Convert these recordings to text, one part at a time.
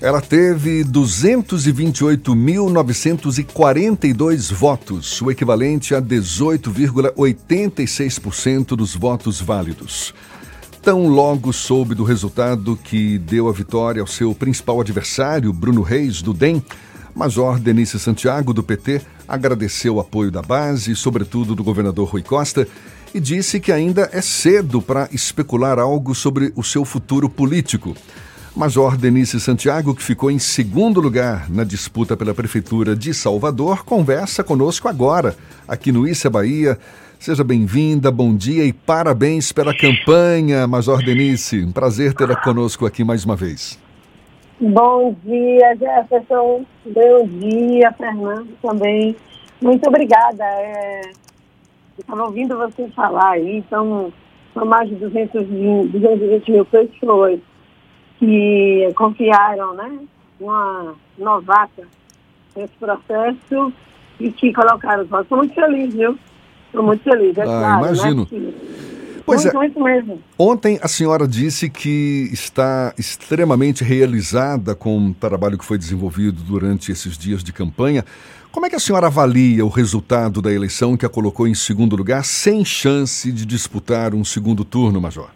Ela teve 228.942 votos, o equivalente a 18,86% dos votos válidos. Tão logo soube do resultado que deu a vitória ao seu principal adversário, Bruno Reis, do DEM, Major Denise Santiago, do PT, agradeceu o apoio da base, sobretudo do governador Rui Costa, e disse que ainda é cedo para especular algo sobre o seu futuro político. Major Denise Santiago, que ficou em segundo lugar na disputa pela Prefeitura de Salvador, conversa conosco agora, aqui no Issa Bahia. Seja bem-vinda, bom dia e parabéns pela campanha, Major Denise. Um prazer tê-la conosco aqui mais uma vez. Bom dia, Jefferson. Bom dia, Fernando também. Muito obrigada. É, estava ouvindo você falar aí, então, são mais de 220, 220 mil pessoas que confiaram, né, uma novata nesse processo e que colocaram os votos. Estou muito feliz, viu? Estou muito feliz, é ah, claro. Né, imagino. Né, Pois muito, é. muito mesmo. Ontem a senhora disse que está extremamente realizada com o trabalho que foi desenvolvido durante esses dias de campanha. Como é que a senhora avalia o resultado da eleição que a colocou em segundo lugar, sem chance de disputar um segundo turno, Major?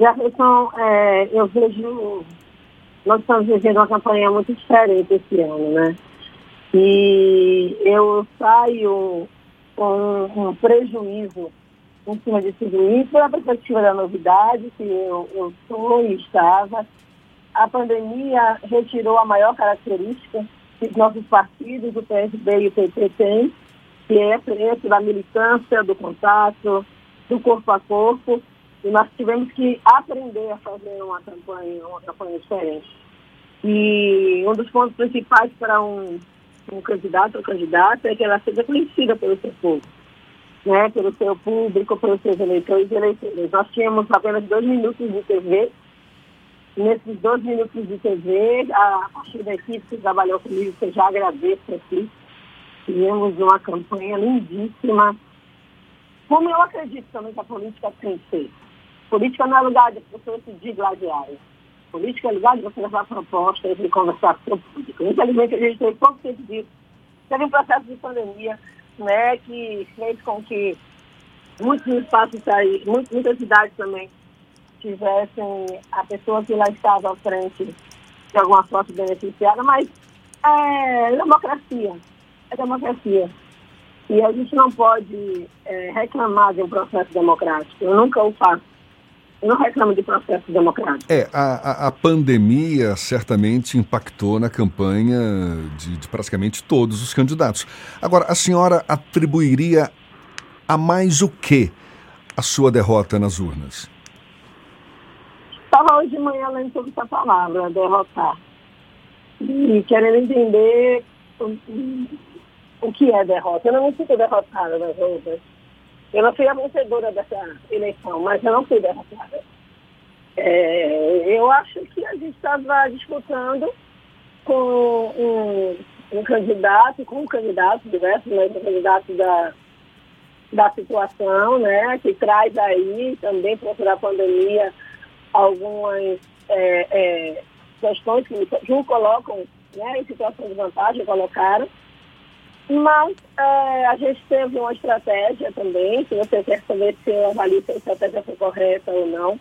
Jefferson, é, eu vejo. Nós estamos vivendo uma campanha muito diferente esse ano, né? E eu saio com um prejuízo em cima de tudo isso, pela perspectiva da novidade, que eu, eu sou e estava. A pandemia retirou a maior característica que os nossos partidos, o PSB e o PT têm, que é esse da militância, do contato, do corpo a corpo, e nós tivemos que aprender a fazer uma campanha, uma campanha diferente. E um dos pontos principais para um, um candidato ou candidata é que ela seja conhecida pelo seu povo, né, pelo seu público, pelos seus eleitores e eleitores. Nós tínhamos apenas dois minutos de TV. Nesses dois minutos de TV, a partir da equipe que trabalhou comigo, que eu já agradeço aqui, tivemos uma campanha lindíssima. Como eu acredito também que a política tem que ser Política não é lugar de você se digladiar. Política é lugar de você levar propostas e conversar com o público. Infelizmente, a gente tem pouco tempo disso. Teve um processo de pandemia né, que fez com que muitos espaços aí, muitas cidades também tivessem a pessoa que lá estava à frente de alguma sorte beneficiada, mas é democracia. É democracia. E a gente não pode é, reclamar de um processo democrático. Eu nunca o faço. Não reclamo de processo democrático. É, a, a, pandemia certamente impactou na campanha de, de, praticamente todos os candidatos. Agora, a senhora atribuiria a mais o que a sua derrota nas urnas? Estava hoje de manhã lendo sobre essa palavra, derrotar. E querendo entender o, o que é derrota. Eu não me sinto derrotada nas outras eu não fui a vencedora dessa eleição, mas eu não fui derrotada. É, eu acho que a gente estava disputando com um, um, candidato, com um candidato diverso, mas um candidato da, da situação, né, que traz aí também para a pandemia algumas é, é, questões que, o colocam né, em situação de vantagem, colocaram. Mas é, a gente teve uma estratégia também, se você quer saber se eu avalio se a estratégia foi correta ou não,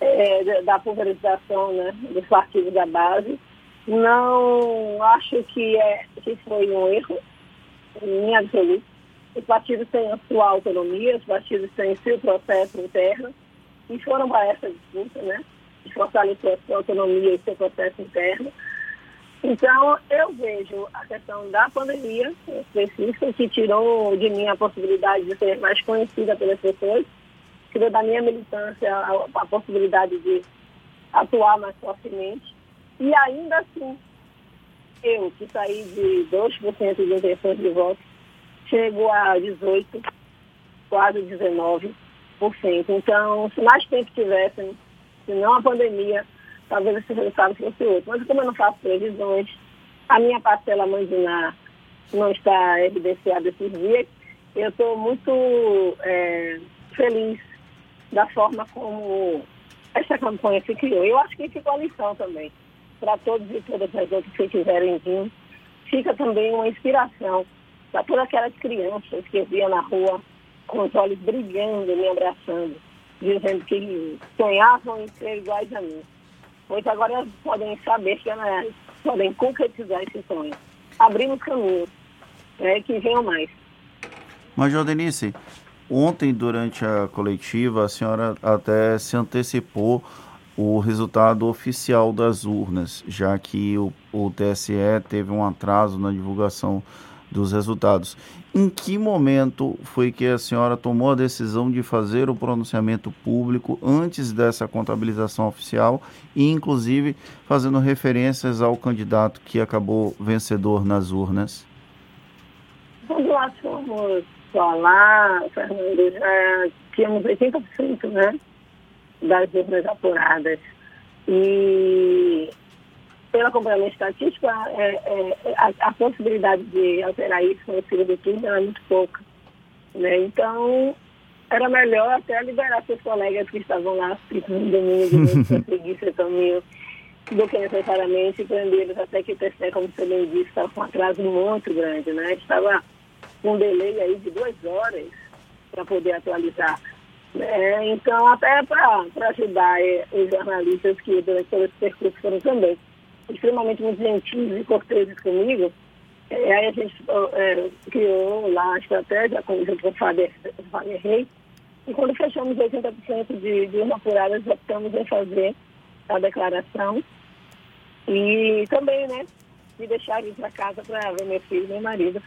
é, da pulverização né, dos partidos da base. Não acho que, é, que foi um erro, em absoluto. Os partidos têm a sua autonomia, os partidos têm seu processo interno, e foram para essa disputa, né? De fortalecer a sua autonomia e seu processo interno. Então, eu vejo a questão da pandemia específica, que tirou de mim a possibilidade de ser mais conhecida pelas pessoas, tirou da minha militância a, a possibilidade de atuar mais fortemente. E ainda assim, eu, que saí de 2% de intenções de voto, chego a 18%, quase 19%. Então, se mais tempo tivessem, se não a pandemia, talvez esse resultado fosse outro. Mas como eu não faço previsões, a minha parcela mandinar não está evidenciada esses dias, eu estou muito é, feliz da forma como essa campanha se criou. Eu acho que ficou a lição também para todos e todas as outras que quiserem vir. Fica também uma inspiração para todas aquelas crianças que via na rua com os olhos brilhando, me abraçando, dizendo que sonhavam em ser iguais a mim. Pois agora podem saber que elas podem concretizar esse sonho. Abrimos caminhos, né, que venham mais. Major Denise, ontem durante a coletiva a senhora até se antecipou o resultado oficial das urnas, já que o, o TSE teve um atraso na divulgação dos resultados. Em que momento foi que a senhora tomou a decisão de fazer o pronunciamento público antes dessa contabilização oficial e, inclusive, fazendo referências ao candidato que acabou vencedor nas urnas? Quando nós fomos falar, Fernando, já tínhamos 80% né, das urnas apuradas. E pela acompanhamento estatístico, a, é, é, a, a, possibilidade de alterar isso no segundo turno era muito pouca. Né? Então, era melhor até liberar seus colegas que estavam lá no domingo para seguir seu caminho do que necessariamente prendê-los até que o TSE, como você bem disse, estava com um atraso muito grande, né? Estava com um delay aí de duas horas para poder atualizar. É, então, até para ajudar é, os jornalistas que durante todo esse percurso foram também extremamente muito gentis e corteses comigo, é, aí a gente é, criou lá a estratégia com, junto com o Fábio, Rei, e quando fechamos 80% de, de urna apurada, optamos em fazer a declaração e também, né, de deixar ir para casa para ver meu filho e meu marido.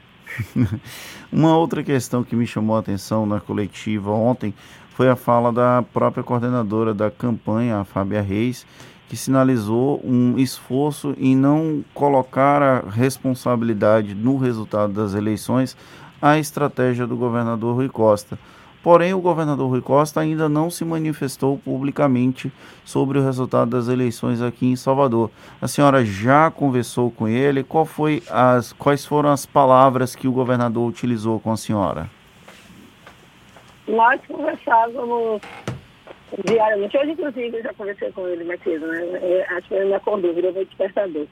Uma outra questão que me chamou a atenção na coletiva ontem foi a fala da própria coordenadora da campanha, a Fábia Reis, que sinalizou um esforço em não colocar a responsabilidade no resultado das eleições à estratégia do governador Rui Costa. Porém, o governador Rui Costa ainda não se manifestou publicamente sobre o resultado das eleições aqui em Salvador. A senhora já conversou com ele? Qual foi as, quais foram as palavras que o governador utilizou com a senhora? Nós conversávamos diariamente. Hoje, inclusive, eu já conversei com ele mais cedo, né? É, acho que ele me acordou, virou meu despertador.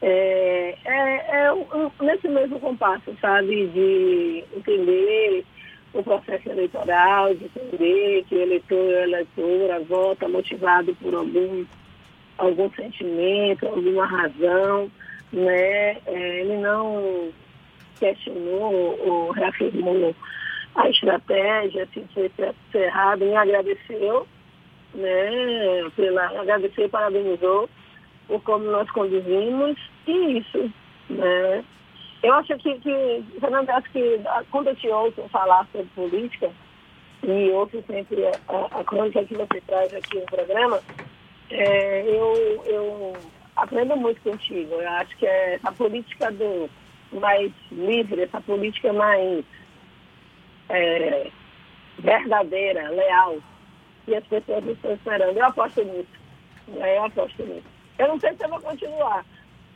É, é, é nesse mesmo compasso, sabe, de entender o processo eleitoral, de entender que o eleitor e a eleitora vota motivado por algum, algum sentimento, alguma razão, né? É, ele não questionou ou reafirmou a estratégia, se foi errado, me agradeceu, né, pela, agradeceu e parabenizou por como nós conduzimos, e isso, né. Eu acho que, que Fernando, acho que quando eu te ouço falar sobre política, e ouço sempre a, a, a crônica que você traz aqui no programa, é, eu, eu aprendo muito contigo. Eu acho que é a política do mais livre, essa política mais é, verdadeira, leal, e as pessoas estão esperando. Eu aposto nisso. Né? Eu aposto nisso. Eu não sei se eu vou continuar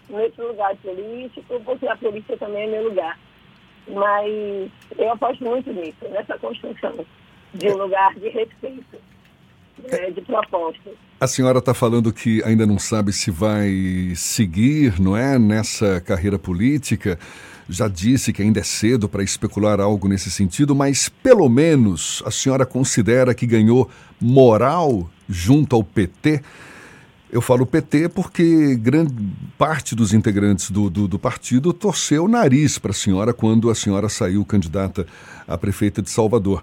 nesse lugar político, porque a política também é meu lugar. Mas eu aposto muito nisso, nessa construção de um lugar de respeito, né, de. A senhora está falando que ainda não sabe se vai seguir, não é, nessa carreira política já disse que ainda é cedo para especular algo nesse sentido, mas pelo menos a senhora considera que ganhou moral junto ao PT? Eu falo PT porque grande parte dos integrantes do, do, do partido torceu o nariz para a senhora quando a senhora saiu candidata a prefeita de Salvador.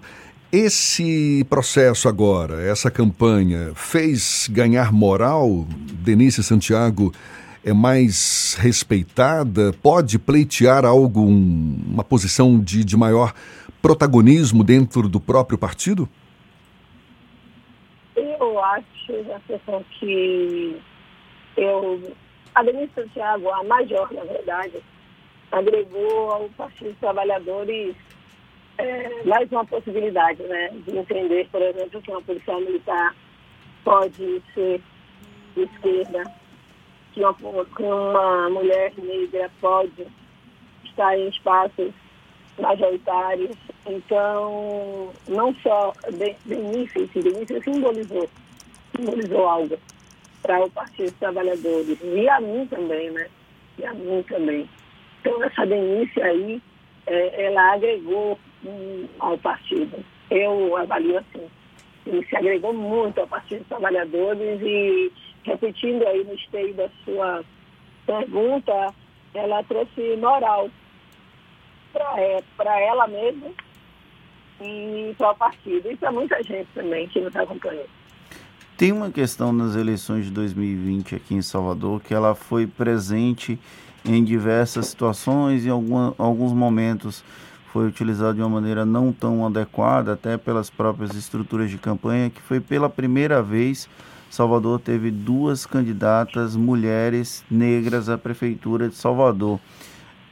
Esse processo agora, essa campanha, fez ganhar moral Denise Santiago é mais respeitada? Pode pleitear algo, um, uma posição de, de maior protagonismo dentro do próprio partido? Eu acho, que eu, a Denise Santiago, a major, na verdade, agregou ao Partido dos Trabalhadores é, mais uma possibilidade, né, de entender, por exemplo, que uma policial militar pode ser de esquerda, que uma, que uma mulher negra pode estar em espaços majoritários. Então, não só Benício, Benício simbolizou simbolizou algo para o Partido dos Trabalhadores. E a mim também, né? E a mim também. Então, essa denúncia aí, é, ela agregou ao partido. Eu avalio assim. Ele se agregou muito ao Partido dos Trabalhadores e, repetindo aí no esteio da sua pergunta, ela trouxe moral para é, ela mesma e para o partido e para muita gente também que nos acompanhou. Tem uma questão nas eleições de 2020 aqui em Salvador que ela foi presente em diversas situações em alguns momentos foi utilizado de uma maneira não tão adequada, até pelas próprias estruturas de campanha, que foi pela primeira vez Salvador teve duas candidatas mulheres negras à prefeitura de Salvador.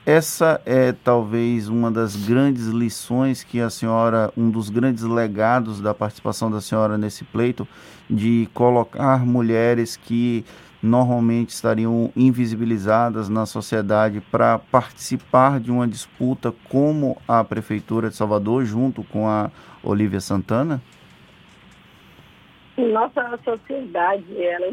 Essa é talvez uma das grandes lições que a senhora, um dos grandes legados da participação da senhora nesse pleito, de colocar mulheres que normalmente estariam invisibilizadas na sociedade para participar de uma disputa como a Prefeitura de Salvador, junto com a Olivia Santana? Nossa sociedade, ela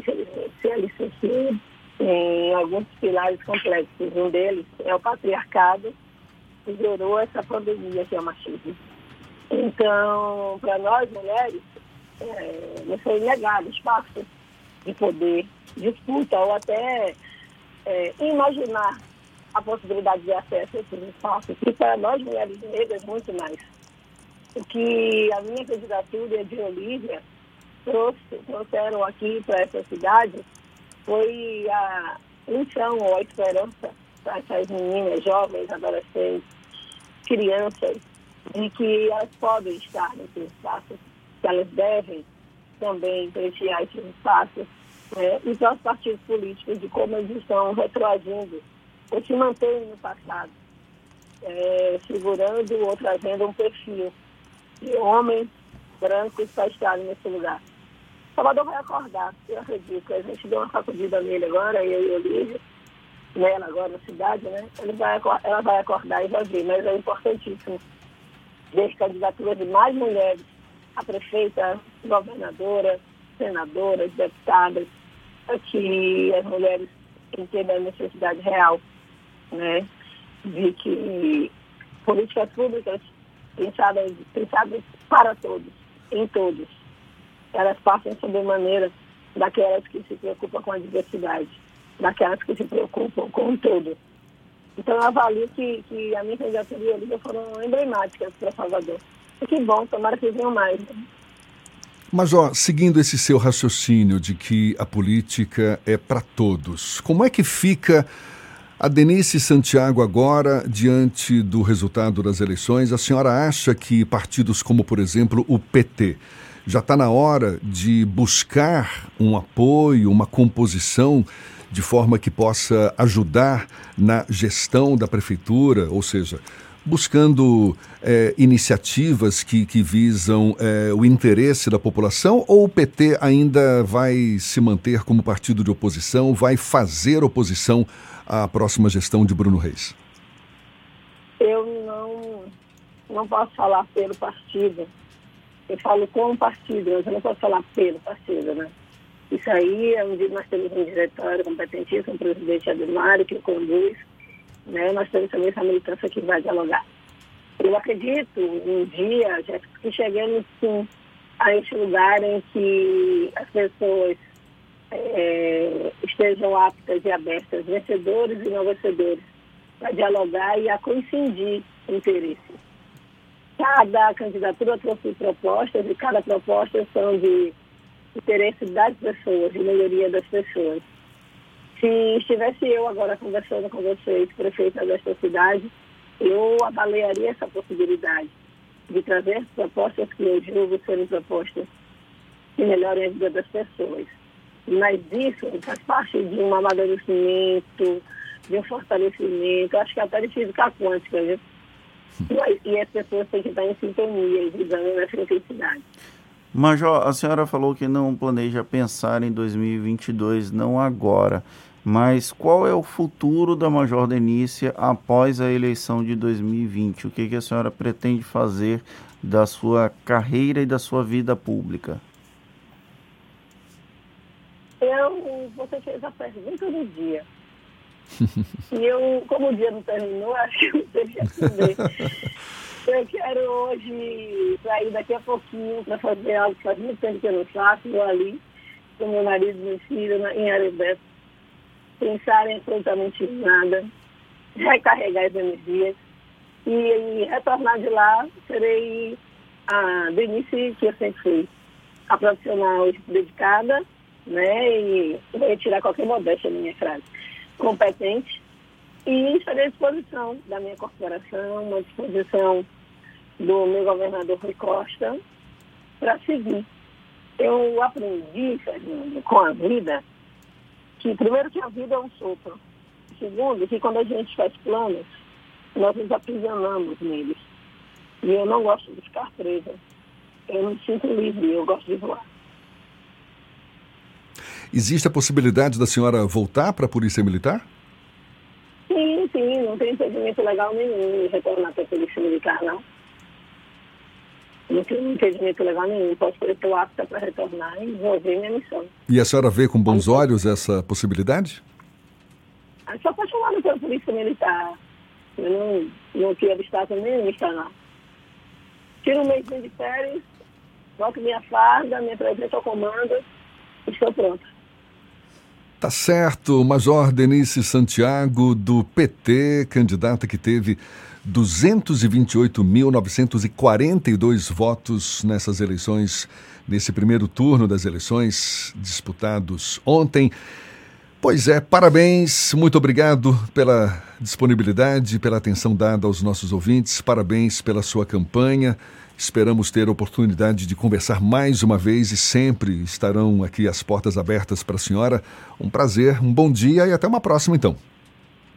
se alicerçou em alguns pilares complexos. Um deles é o patriarcado, que gerou essa pandemia que é o machismo. Então, para nós mulheres, é, foi negado espaço de poder, disputa ou até é, imaginar a possibilidade de acesso a esses espaços. E para nós mulheres negras, muito mais. O que a minha candidatura e a de Olívia trouxe, trouxeram aqui para essa cidade foi a missão ou a esperança para essas meninas, jovens, adolescentes, crianças, de que elas podem estar nesses espaços, que elas devem também preencher esses espaços, para os partidos políticos de como eles estão retroagindo ou se mantêm no passado, é, segurando ou trazendo um perfil de homens brancos para nesse lugar. Salvador vai acordar, eu acredito. A gente deu uma sacudida nele agora, eu e o Olívia, nela agora na cidade, né? Ele vai, ela vai acordar e vai ver, mas é importantíssimo ver candidaturas de mais mulheres a prefeita, governadora, senadoras, deputadas, que as mulheres entendam a necessidade real, né? De que políticas públicas pensadas, pensadas para todos, em todos, elas passam sobremaneira daquelas que se preocupam com a diversidade, daquelas que se preocupam com o todo. Então, eu avalio que, que a minha candidatura e a Olívia foram emblemáticas para Salvador. E que bom, tomara que venham mais. Né? Mas, ó, seguindo esse seu raciocínio de que a política é para todos, como é que fica a Denise Santiago agora, diante do resultado das eleições? A senhora acha que partidos como, por exemplo, o PT, já está na hora de buscar um apoio, uma composição de forma que possa ajudar na gestão da prefeitura, ou seja, buscando é, iniciativas que, que visam é, o interesse da população, ou o PT ainda vai se manter como partido de oposição, vai fazer oposição à próxima gestão de Bruno Reis? Eu não, não posso falar pelo partido, eu falo com o partido, mas eu não posso falar pelo partido, né? Isso aí é um dia nós temos um diretório competentíssimo, o presidente Ademário, que conduz, né? Nós temos também essa militância que vai dialogar. Eu acredito um dia, já que chegamos sim a esse lugar em que as pessoas é, estejam aptas e abertas, vencedores e não vencedores, para dialogar e a coincidir interesses cada candidatura trouxe propostas e cada proposta são de interesse das pessoas, de melhoria das pessoas. Se estivesse eu agora conversando com vocês, prefeita desta cidade, eu avaliaria essa possibilidade de trazer propostas que eu julgo serem propostas que melhorem a vida das pessoas. Mas isso faz parte de um amadurecimento, de um fortalecimento, acho que até de física quântica, viu? E as pessoas têm que estar em sintonia visando nessa intensidade. Major, a senhora falou que não planeja pensar em 2022, não agora. Mas qual é o futuro da Major Denícia após a eleição de 2020? O que, que a senhora pretende fazer da sua carreira e da sua vida pública? Eu, você fez a pergunta do dia. e eu, como o dia não terminou, acho que eu tenho que responder. Eu quero hoje sair daqui a pouquinho para fazer algo que faz muito tempo que eu não faço, vou ali, com meu marido e meu filho em Arebeto, pensar em absolutamente nada, recarregar as energias e, e retornar de lá, serei a Denise que eu sempre fui, a profissional dedicada, né, e vou retirar qualquer modéstia na minha frase, competente, e estarei à disposição da minha corporação, à disposição do meu governador Rui Costa, para seguir. Eu aprendi, Fernando, com a vida, que primeiro que a vida é um sopro. Segundo, que quando a gente faz planos, nós nos aprisionamos neles. E eu não gosto de ficar presa. Eu não me sinto livre, eu gosto de voar. Existe a possibilidade da senhora voltar para a Polícia Militar? Sim, sim, não tem impedimento legal nenhum de retornar para a Polícia Militar, não. Não tem impedimento legal nenhum. Posso estou apta para retornar e desenvolver minha missão. E a senhora vê com bons olhos essa possibilidade? Eu sou apaixonada pela Polícia Militar. Eu não, não queria obstáculo nenhum estar lá. Tiro um mês de férias, coloco minha farda, me apresento ao comando e estou pronta. Tá certo, Major Denise Santiago, do PT, candidata que teve 228.942 votos nessas eleições, nesse primeiro turno das eleições disputados ontem. Pois é, parabéns, muito obrigado pela disponibilidade, pela atenção dada aos nossos ouvintes, parabéns pela sua campanha. Esperamos ter a oportunidade de conversar mais uma vez e sempre estarão aqui as portas abertas para a senhora. Um prazer, um bom dia e até uma próxima então.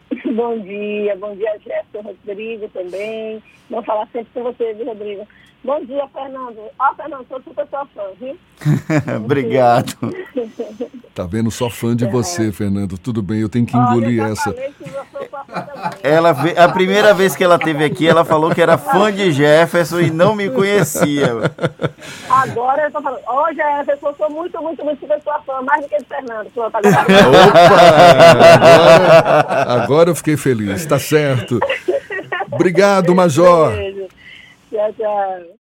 Bom dia, bom dia, Jéssica Rodrigo também. Vou falar sempre com você, viu, Rodrigo? Bom dia, Fernando. Ó, oh, Fernando, sou super sua fã, viu? Obrigado. Tá vendo? Só fã de você, Fernando. Tudo bem, eu tenho que engolir Olha, essa. Ela, a primeira vez que ela teve aqui, ela falou que era fã de Jefferson e não me conhecia. Agora eu tô falando, ó, oh, Jefferson, eu sou muito, muito, muito super sua fã, mais do que de Fernando. Agora... Opa! Agora eu fiquei feliz, tá certo. Obrigado, Major. Beijo. 谢谢。